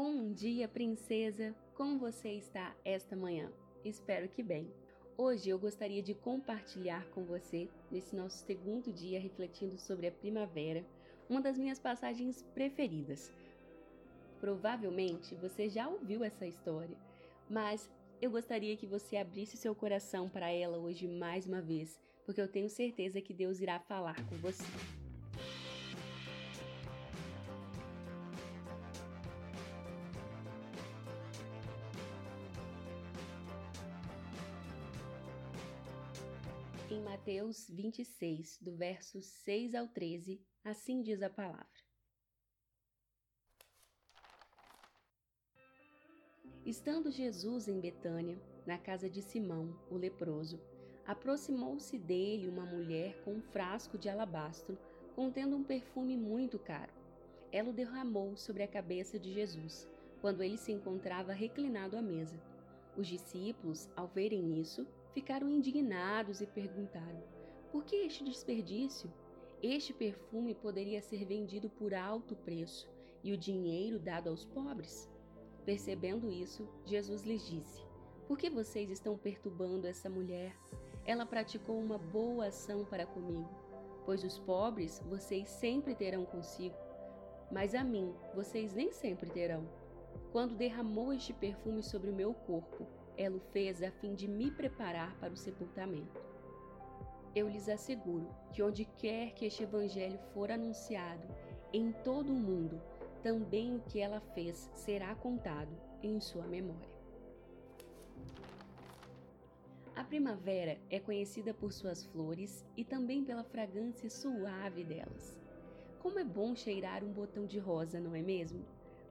Bom dia, princesa! Como você está esta manhã? Espero que bem. Hoje eu gostaria de compartilhar com você, nesse nosso segundo dia refletindo sobre a primavera, uma das minhas passagens preferidas. Provavelmente você já ouviu essa história, mas eu gostaria que você abrisse seu coração para ela hoje mais uma vez, porque eu tenho certeza que Deus irá falar com você. Em Mateus 26, do verso 6 ao 13, assim diz a palavra. Estando Jesus em Betânia, na casa de Simão, o leproso, aproximou-se dele uma mulher com um frasco de alabastro contendo um perfume muito caro. Ela o derramou sobre a cabeça de Jesus, quando ele se encontrava reclinado à mesa. Os discípulos, ao verem isso, ficaram indignados e perguntaram: por que este desperdício? Este perfume poderia ser vendido por alto preço e o dinheiro dado aos pobres. Percebendo isso, Jesus lhes disse: Por que vocês estão perturbando essa mulher? Ela praticou uma boa ação para comigo, pois os pobres vocês sempre terão consigo, mas a mim vocês nem sempre terão. Quando derramou este perfume sobre o meu corpo, ela o fez a fim de me preparar para o sepultamento. Eu lhes asseguro que onde quer que este evangelho for anunciado, em todo o mundo, também o que ela fez será contado em sua memória. A primavera é conhecida por suas flores e também pela fragrância suave delas. Como é bom cheirar um botão de rosa, não é mesmo?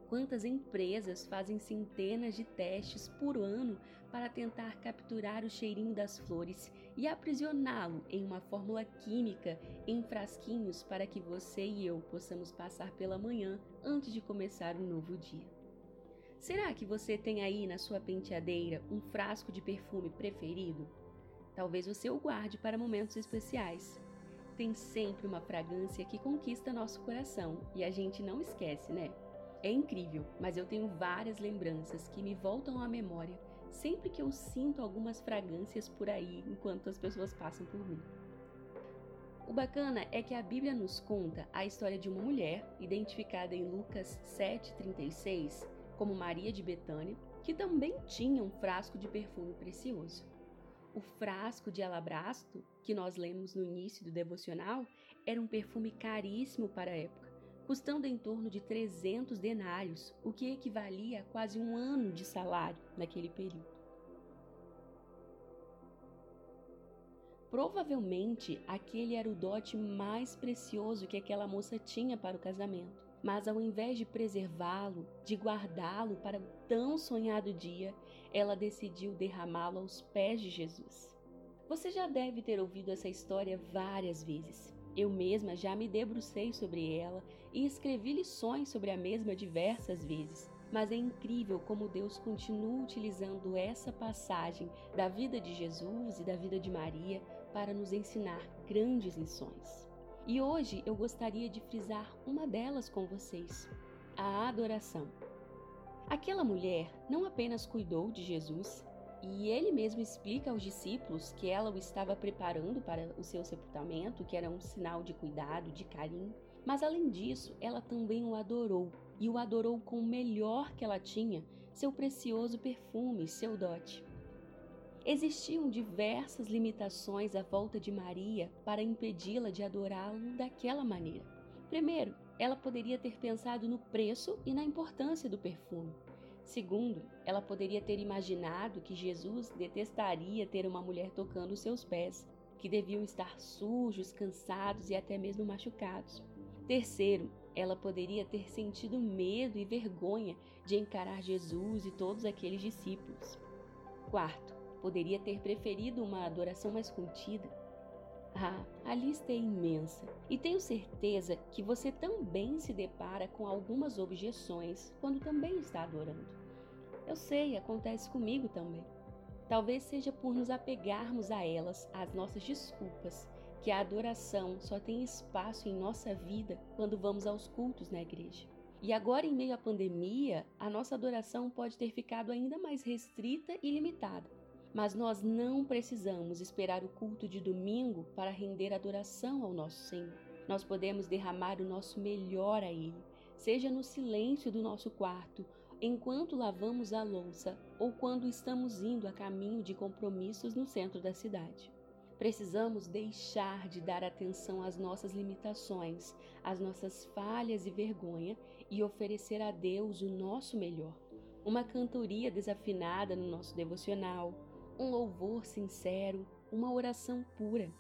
Quantas empresas fazem centenas de testes por ano para tentar capturar o cheirinho das flores e aprisioná-lo em uma fórmula química em frasquinhos para que você e eu possamos passar pela manhã antes de começar um novo dia? Será que você tem aí na sua penteadeira um frasco de perfume preferido? Talvez você o guarde para momentos especiais. Tem sempre uma fragrância que conquista nosso coração e a gente não esquece, né? É incrível, mas eu tenho várias lembranças que me voltam à memória sempre que eu sinto algumas fragrâncias por aí enquanto as pessoas passam por mim. O bacana é que a Bíblia nos conta a história de uma mulher, identificada em Lucas 7,36 como Maria de Betânia, que também tinha um frasco de perfume precioso. O frasco de alabastro, que nós lemos no início do devocional, era um perfume caríssimo para a época custando em torno de 300 denários, o que equivalia a quase um ano de salário naquele período. Provavelmente aquele era o dote mais precioso que aquela moça tinha para o casamento. Mas ao invés de preservá-lo, de guardá-lo para o tão sonhado dia, ela decidiu derramá-lo aos pés de Jesus. Você já deve ter ouvido essa história várias vezes. Eu mesma já me debrucei sobre ela e escrevi lições sobre a mesma diversas vezes. Mas é incrível como Deus continua utilizando essa passagem da vida de Jesus e da vida de Maria para nos ensinar grandes lições. E hoje eu gostaria de frisar uma delas com vocês: a adoração. Aquela mulher não apenas cuidou de Jesus, e ele mesmo explica aos discípulos que ela o estava preparando para o seu sepultamento, que era um sinal de cuidado, de carinho. Mas além disso, ela também o adorou, e o adorou com o melhor que ela tinha, seu precioso perfume, seu dote. Existiam diversas limitações à volta de Maria para impedi-la de adorá-lo daquela maneira. Primeiro, ela poderia ter pensado no preço e na importância do perfume. Segundo, ela poderia ter imaginado que Jesus detestaria ter uma mulher tocando seus pés, que deviam estar sujos, cansados e até mesmo machucados. Terceiro, ela poderia ter sentido medo e vergonha de encarar Jesus e todos aqueles discípulos. Quarto, poderia ter preferido uma adoração mais contida. Ah, a lista é imensa e tenho certeza que você também se depara com algumas objeções quando também está adorando. Eu sei, acontece comigo também. Talvez seja por nos apegarmos a elas, às nossas desculpas, que a adoração só tem espaço em nossa vida quando vamos aos cultos na igreja. E agora, em meio à pandemia, a nossa adoração pode ter ficado ainda mais restrita e limitada. Mas nós não precisamos esperar o culto de domingo para render adoração ao nosso Senhor. Nós podemos derramar o nosso melhor a Ele, seja no silêncio do nosso quarto, enquanto lavamos a louça ou quando estamos indo a caminho de compromissos no centro da cidade. Precisamos deixar de dar atenção às nossas limitações, às nossas falhas e vergonha e oferecer a Deus o nosso melhor. Uma cantoria desafinada no nosso devocional, um louvor sincero, uma oração pura.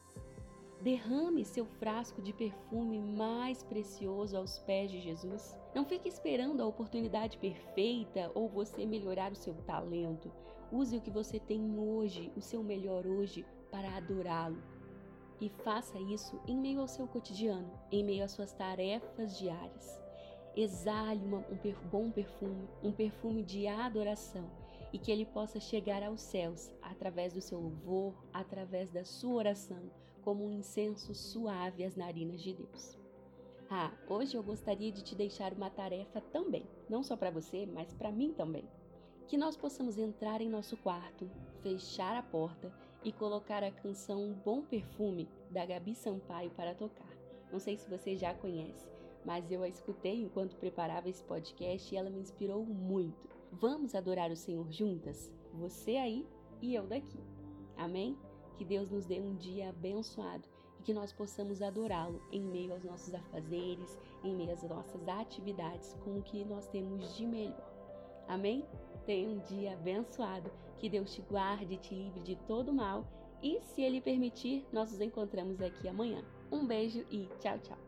Derrame seu frasco de perfume mais precioso aos pés de Jesus. Não fique esperando a oportunidade perfeita ou você melhorar o seu talento. Use o que você tem hoje, o seu melhor hoje, para adorá-lo. E faça isso em meio ao seu cotidiano, em meio às suas tarefas diárias. Exale uma, um per, bom perfume, um perfume de adoração, e que ele possa chegar aos céus através do seu louvor, através da sua oração, como um incenso suave às narinas de Deus. Ah, hoje eu gostaria de te deixar uma tarefa também, não só para você, mas para mim também. Que nós possamos entrar em nosso quarto, fechar a porta e colocar a canção Bom Perfume da Gabi Sampaio para tocar. Não sei se você já conhece, mas eu a escutei enquanto preparava esse podcast e ela me inspirou muito. Vamos adorar o Senhor juntas? Você aí e eu daqui. Amém? Que Deus nos dê um dia abençoado e que nós possamos adorá-lo em meio aos nossos afazeres, em meio às nossas atividades, com o que nós temos de melhor. Amém? Tenha um dia abençoado, que Deus te guarde e te livre de todo mal e, se Ele permitir, nós nos encontramos aqui amanhã. Um beijo e tchau, tchau!